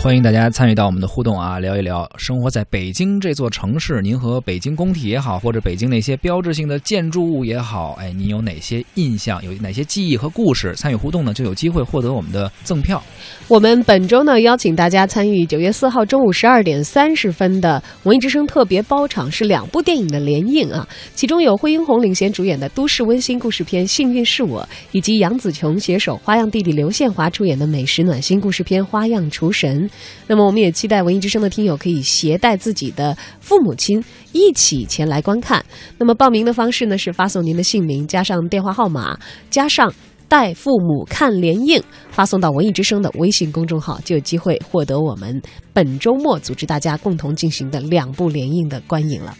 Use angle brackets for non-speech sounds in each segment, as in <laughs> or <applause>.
欢迎大家参与到我们的互动啊，聊一聊生活在北京这座城市，您和北京工体也好，或者北京那些标志性的建筑物也好，哎，您有哪些印象，有哪些记忆和故事？参与互动呢，就有机会获得我们的赠票。我们本周呢，邀请大家参与九月四号中午十二点三十分的文艺之声特别包场，是两部电影的联映啊，其中有惠英红领衔主演的都市温馨故事片《幸运是我》，以及杨紫琼携手花样弟弟刘宪华出演的美食暖心故事片《花样厨神》。那么，我们也期待文艺之声的听友可以携带自己的父母亲一起前来观看。那么，报名的方式呢是发送您的姓名加上电话号码加上带父母看联映，发送到文艺之声的微信公众号，就有机会获得我们本周末组织大家共同进行的两部联映的观影了。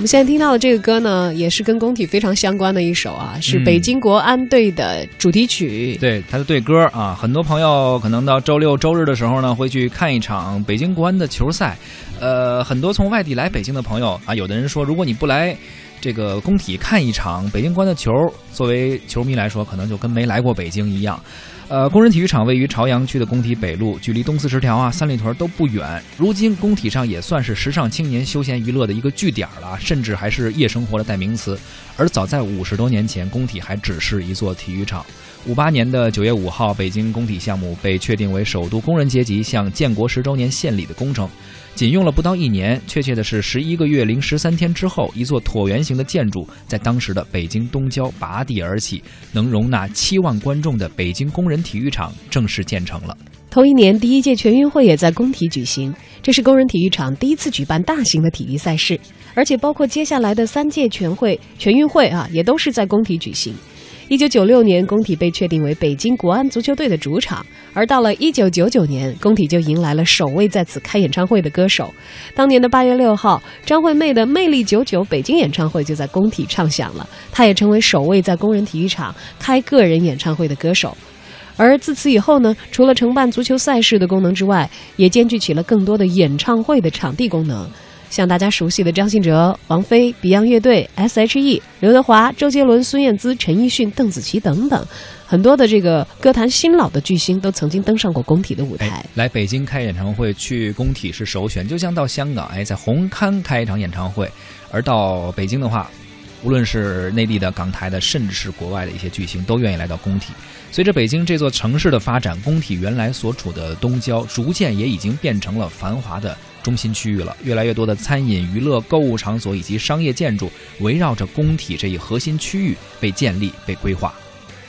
们现在听到的这个歌呢，也是跟工体非常相关的一首啊，是北京国安队的主题曲。对，它的队歌啊，很多朋友可能到周六周日的时候呢，会去看一场北京国安的球赛。呃，很多从外地来北京的朋友啊，有的人说，如果你不来这个工体看一场北京国安的球，作为球迷来说，可能就跟没来过北京一样。呃，工人体育场位于朝阳区的工体北路，距离东四十条啊、三里屯都不远。如今工体上也算是时尚青年休闲娱乐的一个据点了，甚至还是夜生活的代名词。而早在五十多年前，工体还只是一座体育场。五八年的九月五号，北京工体项目被确定为首都工人阶级向建国十周年献礼的工程。仅用了不到一年，确切的是十一个月零十三天之后，一座椭圆形的建筑在当时的北京东郊拔地而起，能容纳七万观众的北京工人体育场正式建成了。同一年，第一届全运会也在工体举行，这是工人体育场第一次举办大型的体育赛事，而且包括接下来的三届全会、全运会啊，也都是在工体举行。一九九六年，工体被确定为北京国安足球队的主场，而到了一九九九年，工体就迎来了首位在此开演唱会的歌手。当年的八月六号，张惠妹的《魅力九九》北京演唱会就在工体唱响了，她也成为首位在工人体育场开个人演唱会的歌手。而自此以后呢，除了承办足球赛事的功能之外，也兼具起了更多的演唱会的场地功能。像大家熟悉的张信哲、王菲、Beyond 乐队、S.H.E、刘德华、周杰伦、孙燕姿、陈奕迅、邓紫棋等等，很多的这个歌坛新老的巨星都曾经登上过工体的舞台。来北京开演唱会，去工体是首选，就像到香港，哎，在红磡开一场演唱会；而到北京的话，无论是内地的、港台的，甚至是国外的一些巨星，都愿意来到工体。随着北京这座城市的发展，工体原来所处的东郊，逐渐也已经变成了繁华的。中心区域了，越来越多的餐饮、娱乐、购物场所以及商业建筑围绕着工体这一核心区域被建立、被规划。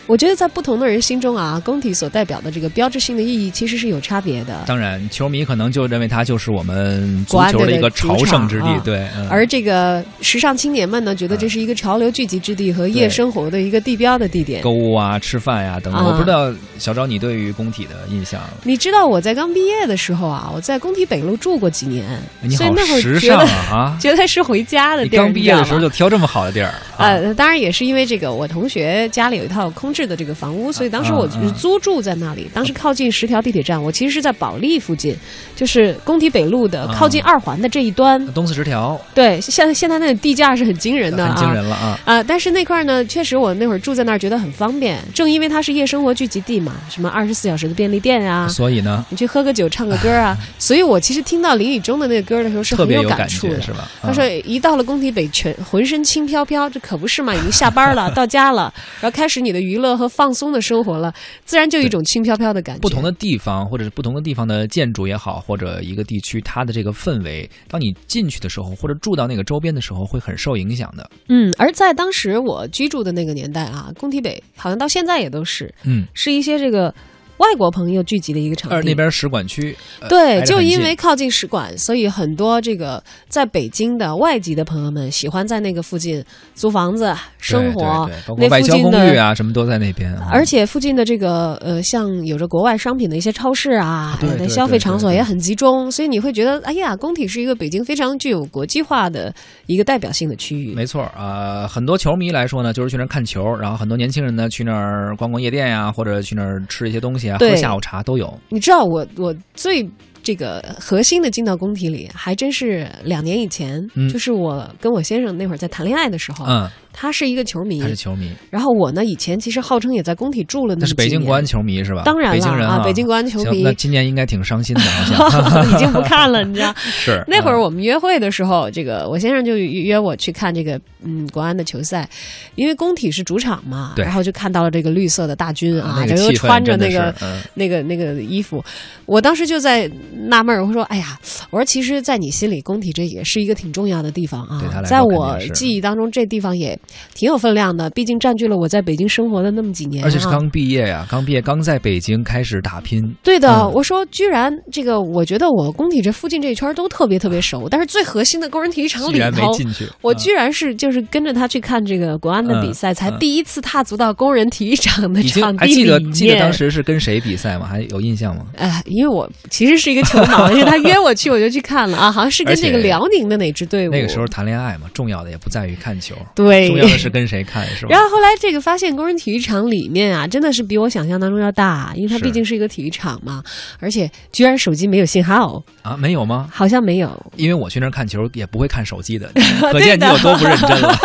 我觉得在不同的人心中啊，工体所代表的这个标志性的意义其实是有差别的。当然，球迷可能就认为它就是我们足球的一个朝圣之地，对。而这个时尚青年们呢，觉得这是一个潮流聚集之地和夜生活的一个地标的地点，购物啊、吃饭呀等等。我不知道小昭，你对于工体的印象？你知道我在刚毕业的时候啊，我在工体北路住过几年，所以那会儿觉得啊，<laughs> 觉得是回家的地儿。刚毕业的时候就挑这么好的地儿？呃，当然也是因为这个，我同学家里有一套空置的这个房屋。所以当时我就是租住在那里，当时靠近十条地铁站，我其实是在保利附近，就是工体北路的靠近二环的这一端。东四十条。对，现现在那个地价是很惊人的，很惊人了啊！啊，但是那块呢，确实我那会儿住在那儿觉得很方便，正因为它是夜生活聚集地嘛，什么二十四小时的便利店啊，所以呢，你去喝个酒、唱个歌啊，<laughs> 所以我其实听到林宇中的那个歌的时候是很有感触的，是吧？他说一到了工体北，全浑身轻飘飘，这可不是嘛，已经下班了，<laughs> 到家了，然后开始你的娱乐和放松的生活了。自然就有一种轻飘飘的感觉。不同的地方，或者是不同的地方的建筑也好，或者一个地区它的这个氛围，当你进去的时候，或者住到那个周边的时候，会很受影响的。嗯，而在当时我居住的那个年代啊，工体北好像到现在也都是，嗯，是一些这个。外国朋友聚集的一个场地，那边使馆区。对，就因为靠近使馆，所以很多这个在北京的外籍的朋友们喜欢在那个附近租房子生活。那附近公寓啊，什么都在那边。而且附近的这个呃，像有着国外商品的一些超市啊，消费场所也很集中，所以你会觉得，哎呀，工体是一个北京非常具有国际化的一个代表性的区域。没错啊，很多球迷来说呢，就是去那儿看球，然后很多年轻人呢去那儿逛逛夜店呀，或者去那儿吃一些东西。喝下午茶都有。你知道我我最。这这个核心的进到工体里，还真是两年以前，嗯就是我跟我先生那会儿在谈恋爱的时候，嗯，他是一个球迷。他，是球迷，然后我呢以前其实号称也在工体住了那那是北京国安球迷是吧？当然了北京人啊。北京国安球迷。那今年应该挺伤心的，好像。<laughs> 已经不看了，你知道。<laughs> 是 <laughs> 那会儿嗯。我们约会的时候，这个我先生就约我去看这个嗯国安的球赛，因为工体是主场嘛，对。然后就看到了这个绿色的大军啊，那这个个穿着那个嗯。那个那个衣服，我当时就在纳闷，我说：“哎呀，我说其实，在你心里，工体这也是一个挺重要的地方啊。对他。来在我记忆当中，这地方也挺有分量的，毕竟占据了我在北京生活的那么几年、啊，而且是刚毕业呀，刚毕业，刚在北京开始打拼。对的，嗯我说居然这个，我觉得我工体这附近这一圈都特别特别熟，但是最核心的工人体育场里头，进去，嗯我居然是就是跟着他去看这个国安的比赛，才第一次踏足到工人体育场的场地 <laughs> 还记得记得当。时是跟谁比赛吗？还有印象吗？<laughs> 哎，因为我其实是一个球盲，因为他约我去，我就去看了啊，好像是跟这个辽宁的哪支队伍。那个时候谈恋爱嘛，重要的也不在于看球，对，重要的是跟谁看，是吧？然后后来这个发现工人体育场里面啊，真的是比我想象当中要大，因为它毕竟是一个体育场嘛，而且居然手机没有信号，啊，没有吗？好像没有。因为我去那儿看球也不会看手机的，<laughs> 可见你有多不认真了。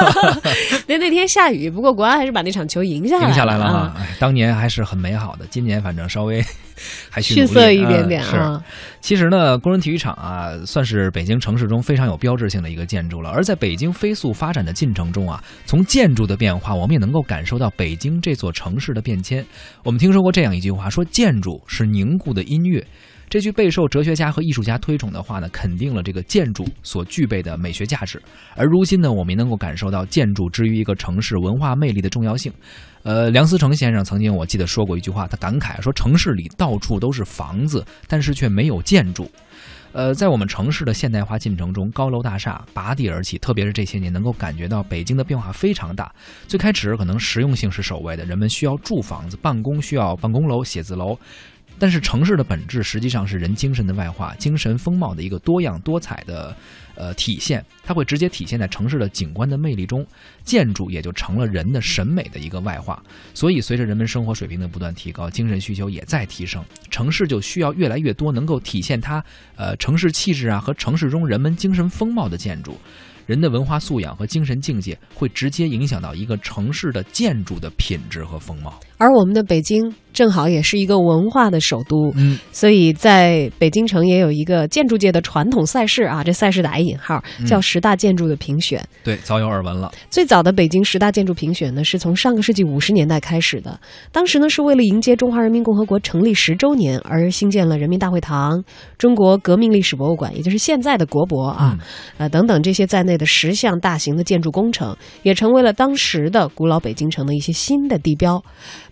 那 <laughs> 那天下雨，不过国安还是把那场球赢下来了赢下来了啊哈，哎，当年还是很美好的，今年反正稍微还需努力逊色一点点啊。其实呢，工人体育场啊，算是北京城市中非常有标志性的一个建筑了。而在北京飞速发展的进程中啊，从建筑的变化，我们也能够感受到北京这座城市的变迁。我们听说过这样一句话，说建筑是凝固的音乐。这句备受哲学家和艺术家推崇的话呢，肯定了这个建筑所具备的美学价值。而如今呢，我们也能够感受到建筑之于一个城市文化魅力的重要性。呃，梁思成先生曾经我记得说过一句话，他感慨说：“城市里到处都是房子，但是却没有建筑。”呃，在我们城市的现代化进程中，高楼大厦拔地而起，特别是这些年，能够感觉到北京的变化非常大。最开始可能实用性是首位的，人们需要住房子，办公需要办公楼、写字楼。但是城市的本质实际上是人精神的外化，精神风貌的一个多样多彩的呃体现，它会直接体现在城市的景观的魅力中，建筑也就成了人的审美的一个外化。所以，随着人们生活水平的不断提高，精神需求也在提升，城市就需要越来越多能够体现它呃城市气质啊和城市中人们精神风貌的建筑。人的文化素养和精神境界会直接影响到一个城市的建筑的品质和风貌。而我们的北京正好也是一个文化的首都，嗯，所以在北京城也有一个建筑界的传统赛事啊，这赛事打一引号，嗯叫十大建筑的评选。对，早有耳闻了。最早的北京十大建筑评选呢，是从上个世纪五十年代开始的。当时呢，是为了迎接中华人民共和国成立十周年而兴建了人民大会堂、中国革命历史博物馆，也就是现在的国博啊，呃等等这些在内的十项大型的建筑工程，也成为了当时的古老北京城的一些新的地标。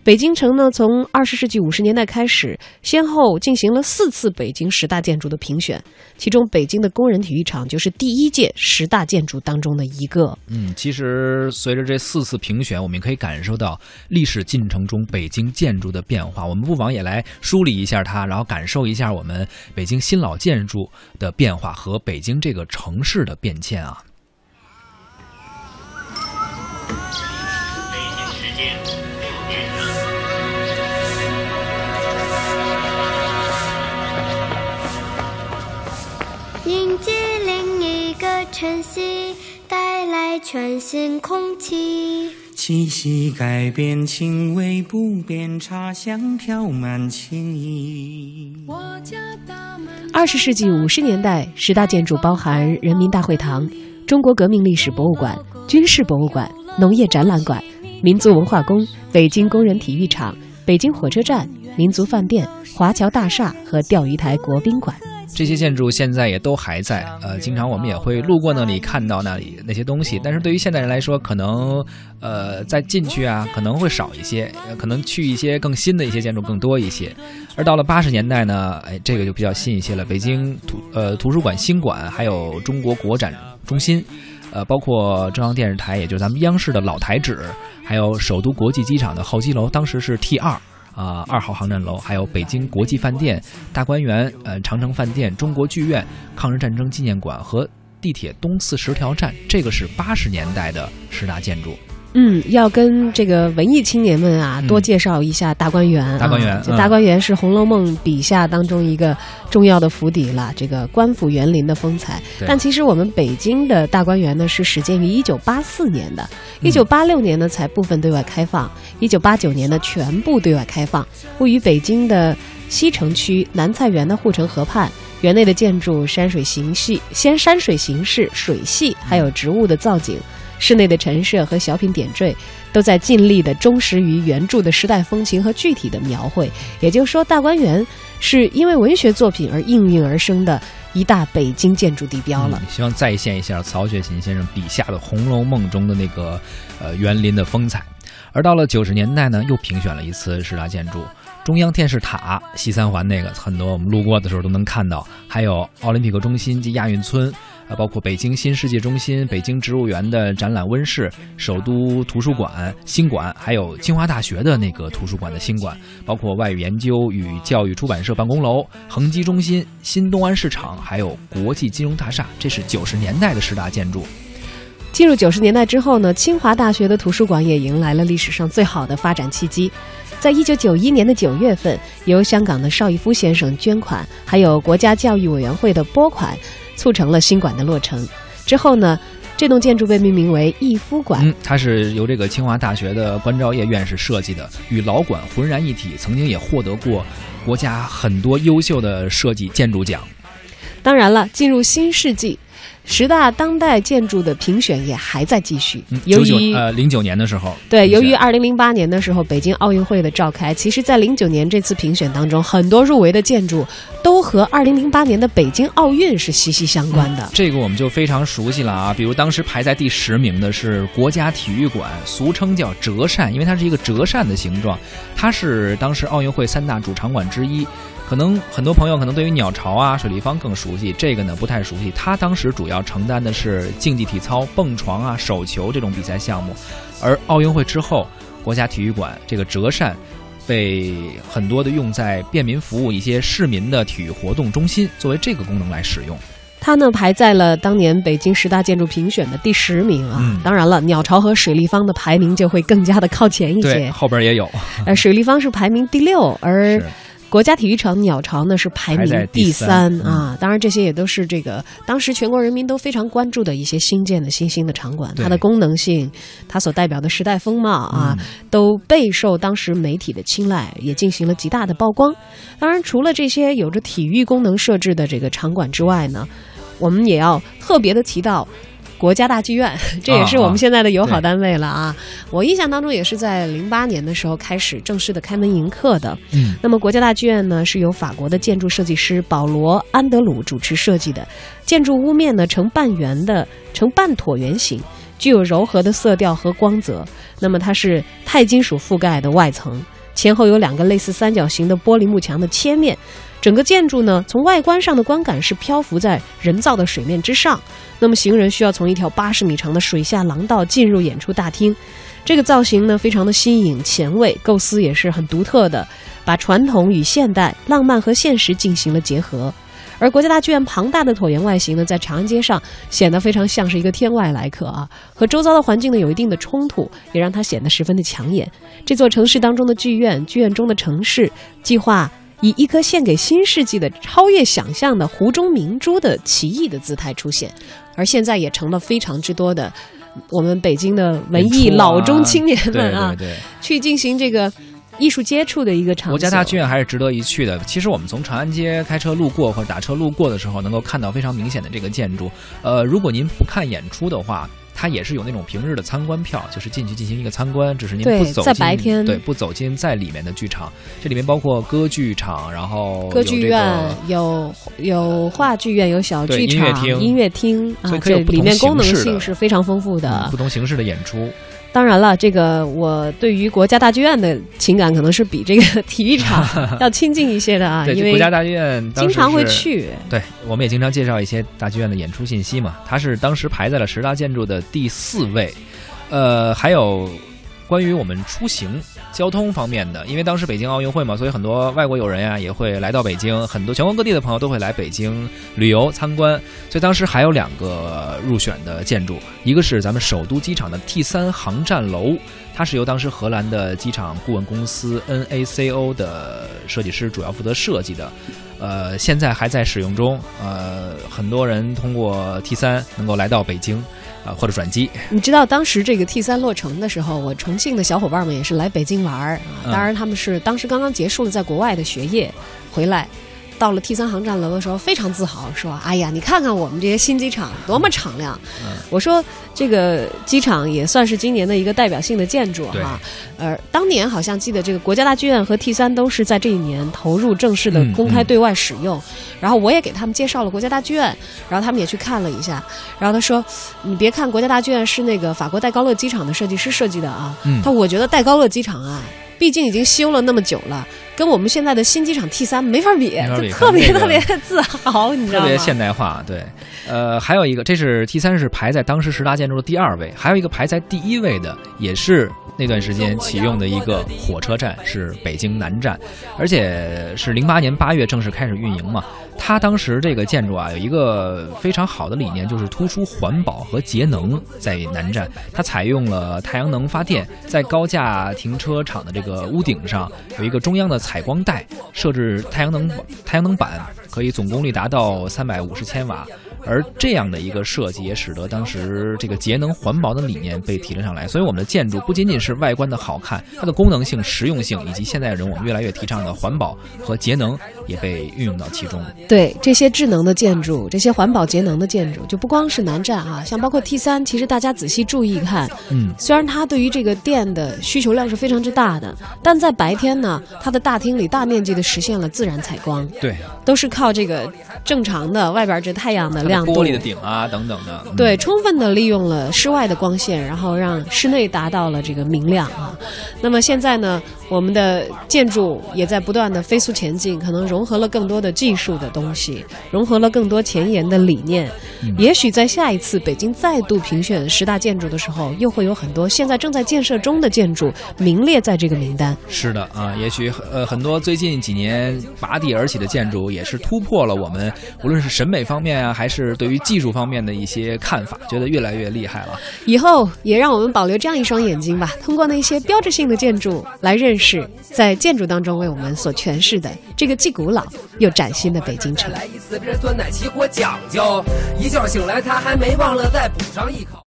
北京城呢，从二十世纪五十年代开始，先后进行了四次北京十大建筑的评选，其中北京的工人体育场就是第一届十大建筑当中的一个。嗯，其实随着这四次评选，我们可以感受到历史进程中北京建筑的变化。我们不妨也来梳理一下它，然后感受一下我们北京新老建筑的变化和北京这个城市的变迁啊。晨曦，带来全新空气。气息改变，情味不变，茶香飘满情意。二十世纪五十年代，十大建筑包含人民大会堂、中国革命历史博物馆、军事博物馆、农业展览馆、民族文化宫、北京工人体育场、北京火车站、民族饭店、华侨大厦和钓鱼台国宾馆。这些建筑现在也都还在，呃，经常我们也会路过那里看到那里那些东西，但是对于现代人来说，可能呃再进去啊可能会少一些，可能去一些更新的一些建筑更多一些。而到了八十年代呢，哎，这个就比较新一些了，北京图呃图书馆新馆，还有中国国展中心。呃，包括中央电视台，也就是咱们央视的老台址，还有首都国际机场的候机楼，当时是 T 二。啊，二号航站楼，还有北京国际饭店、大观园、呃长城饭店、中国剧院、抗日战争纪念馆和地铁东四十条站，这个是八十年代的十大建筑。嗯，要跟这个文艺青年们啊嗯多介绍一下大观园、啊。大观园嗯这大观园是《红楼梦》笔下当中一个重要的府邸了，这个官府园林的风采。但其实我们北京的大观园呢是始建于一九八四年的，嗯一九八六年呢才部分对外开放，一九八九年呢全部对外开放，位于北京的西城区南菜园的护城河畔。园内的建筑山水形系，先山水形式、水系，还有植物的造景，室内的陈设和小品点缀，都在尽力的忠实于原著的时代风情和具体的描绘。也就是说，大观园是因为文学作品而应运而生的一大北京建筑地标了。嗯希望再现一下曹雪芹先生笔下的《红楼梦》中的那个呃园林的风采。而到了九十年代呢，又评选了一次十大建筑，中央电视塔西三环那个，很多我们路过的时候都能看到，还有奥林匹克中心及亚运村，啊，包括北京新世界中心、北京植物园的展览温室、首都图书馆新馆，还有清华大学的那个图书馆的新馆，包括外语研究与教育出版社办公楼、恒基中心、新东安市场，还有国际金融大厦。这是九十年代的十大建筑。进入九十年代之后呢，清华大学的图书馆也迎来了历史上最好的发展契机。在一九九一年的九月份，由香港的邵逸夫先生捐款，还有国家教育委员会的拨款，促成了新馆的落成。之后呢，这栋建筑被命名为逸夫馆。嗯，它是由这个清华大学的关兆业院士设计的，与老馆浑然一体，曾经也获得过国家很多优秀的设计建筑奖。当然了，进入新世纪，十大当代建筑的评选也还在继续。嗯，由九九于呃零九年的时候，对，由于二零零八年的时候北京奥运会的召开，其实，在零九年这次评选当中，很多入围的建筑都和二零零八年的北京奥运是息息相关的。这个我们就非常熟悉了啊，比如当时排在第十名的是国家体育馆，俗称叫折扇，因为它是一个折扇的形状，它是当时奥运会三大主场馆之一。可能很多朋友可能对于鸟巢啊、水立方更熟悉，这个呢不太熟悉。他当时主要承担的是竞技体操、蹦床啊、手球这种比赛项目，而奥运会之后，国家体育馆这个折扇。被很多的用在便民服务一些市民的体育活动中心，作为这个功能来使用。它呢排在了当年北京十大建筑评选的第十名啊。嗯当然了，鸟巢和水立方的排名就会更加的靠前一对，些。后边也有。呃，水立方是排名第六，而是国家体育场鸟巢呢是排名第三啊。当然，这些也都是这个当时全国人民都非常关注的一些新建的新兴的场馆，它的功能性，它所代表的时代风貌啊，嗯都备受当时媒体的青睐，也进行了极大的曝光。当然，除了这些有着体育功能设置的这个场馆之外呢，我们也要特别的提到。国家大剧院，<laughs> 这也是我们现在的友好单位了啊！我印象当中也是在零八年的时候开始正式的开门迎客的。嗯，那么国家大剧院呢，是由法国的建筑设计师保罗·安德鲁主持设计的。建筑屋面呢呈半圆的，呈半椭圆形，具有柔和的色调和光泽。那么它是钛金属覆盖的外层，前后有两个类似三角形的玻璃幕墙的切面。整个建筑呢，从外观上的观感是漂浮在人造的水面之上。那么行人需要从一条八十米长的水下廊道进入演出大厅。这个造型呢，非常的新颖前卫，构思也是很独特的，把传统与现代、浪漫和现实进行了结合。而国家大剧院庞大的椭圆外形呢，在长安街上显得非常像是一个天外来客啊，和周遭的环境呢有一定的冲突，也让它显得十分的抢眼。这座城市当中的剧院，剧院中的城市，计划以一颗献给新世纪的超越想象的湖中明珠的奇异的姿态出现，而现在也成了非常之多的我们北京的文艺啊老中青年们啊，对对对，去进行这个艺术接触的一个场所。国家大剧院还是值得一去的。其实我们从长安街开车路过或者打车路过的时候，能够看到非常明显的这个建筑。呃，如果您不看演出的话。它也是有那种平日的参观票，就是进去进行一个参观，只是您不走进在白天对不走进在里面的剧场。这里面包括歌剧场，然后歌剧院有有有话剧院，有小剧场、音乐厅音乐厅啊所以，可以这有不同里面功能性是非常丰富的嗯。不同形式的演出。当然了，这个我对于国家大剧院的情感可能是比这个体育场 <laughs> 要亲近一些的啊，因为国家大剧院经常会去。对，我们也经常介绍一些大剧院的演出信息嘛。它是当时排在了十大建筑的第四位，呃，还有关于我们出行交通方面的，因为当时北京奥运会嘛，所以很多外国友人呀也会来到北京，很多全国各地的朋友都会来北京旅游参观。所以当时还有两个入选的建筑，一个是咱们首都机场的 T 三航站楼，它是由当时荷兰的机场顾问公司 NACO 的设计师主要负责设计的。呃，现在还在使用中。呃，很多人通过 T 三能够来到北京，啊、或者转机。你知道当时这个 T 三落成的时候，我重庆的小伙伴们也是来北京玩儿啊。嗯当然他们是当时刚刚结束了在国外的学业，回来。到了 T 三航站楼的时候，非常自豪，说：“哎呀，你看看我们这些新机场多么敞亮！”嗯我说：“这个机场也算是今年的一个代表性的建筑哈。呃，当年好像记得这个国家大剧院和 T 三都是在这一年投入正式的公开对外使用。然后我也给他们介绍了国家大剧院，然后他们也去看了一下。然后他说：“你别看国家大剧院是那个法国戴高乐机场的设计师设计的啊，嗯他我觉得戴高乐机场啊，毕竟已经修了那么久了，跟我们现在的新机场 T 三没法比，就特别特别自豪，你知道吗？特别现代化，对，呃，还有一个，这是 T 三是排在当时十大建筑的第二位，还有一个排在第一位的，也是那段时间启用的一个火车站，是北京南站，而且是零八年八月正式开始运营嘛。它当时这个建筑啊，有一个非常好的理念，就是突出环保和节能。在南站，它采用了太阳能发电，在高架停车场的这个屋顶上有一个中央的采光带，设置太阳能太阳能板，可以总功率达到三百五十千瓦。而这样的一个设计，也使得当时这个节能环保的理念被提了上来。所以，我们的建筑不仅仅是外观的好看，它的功能性、实用性，以及现在人我们越来越提倡的环保和节能，也被运用到其中。对这些智能的建筑，这些环保节能的建筑，就不光是南站啊，像包括 T 三，其实大家仔细注意看，嗯，虽然它对于这个电的需求量是非常之大的，但在白天呢，它的大厅里大面积的实现了自然采光，对，都是靠这个正常的外边这太阳的它的亮度，玻璃的顶啊等等的，嗯对，充分的利用了室外的光线，然后让室内达到了这个明亮啊。那么现在呢，我们的建筑也在不断的飞速前进，可能融合了更多的技术的东西，融合了更多前沿的理念。嗯也许在下一次北京再度评选十大建筑的时候，又会有很多现在正在建设中的建筑名列在这个名单。是的啊，也许呃很多最近几年拔地而起的建筑，也是突破了我们无论是审美方面啊，还是对于技术方面的一些看法，觉得越来越厉害了。以后也让我们保留这样一双眼睛吧，通过那些标志性的建筑来认识在建筑当中为我们所诠释的这个既古老又崭新的北京城。来一次，别酸奶起火讲究，一觉醒来他还没忘了再补上一口。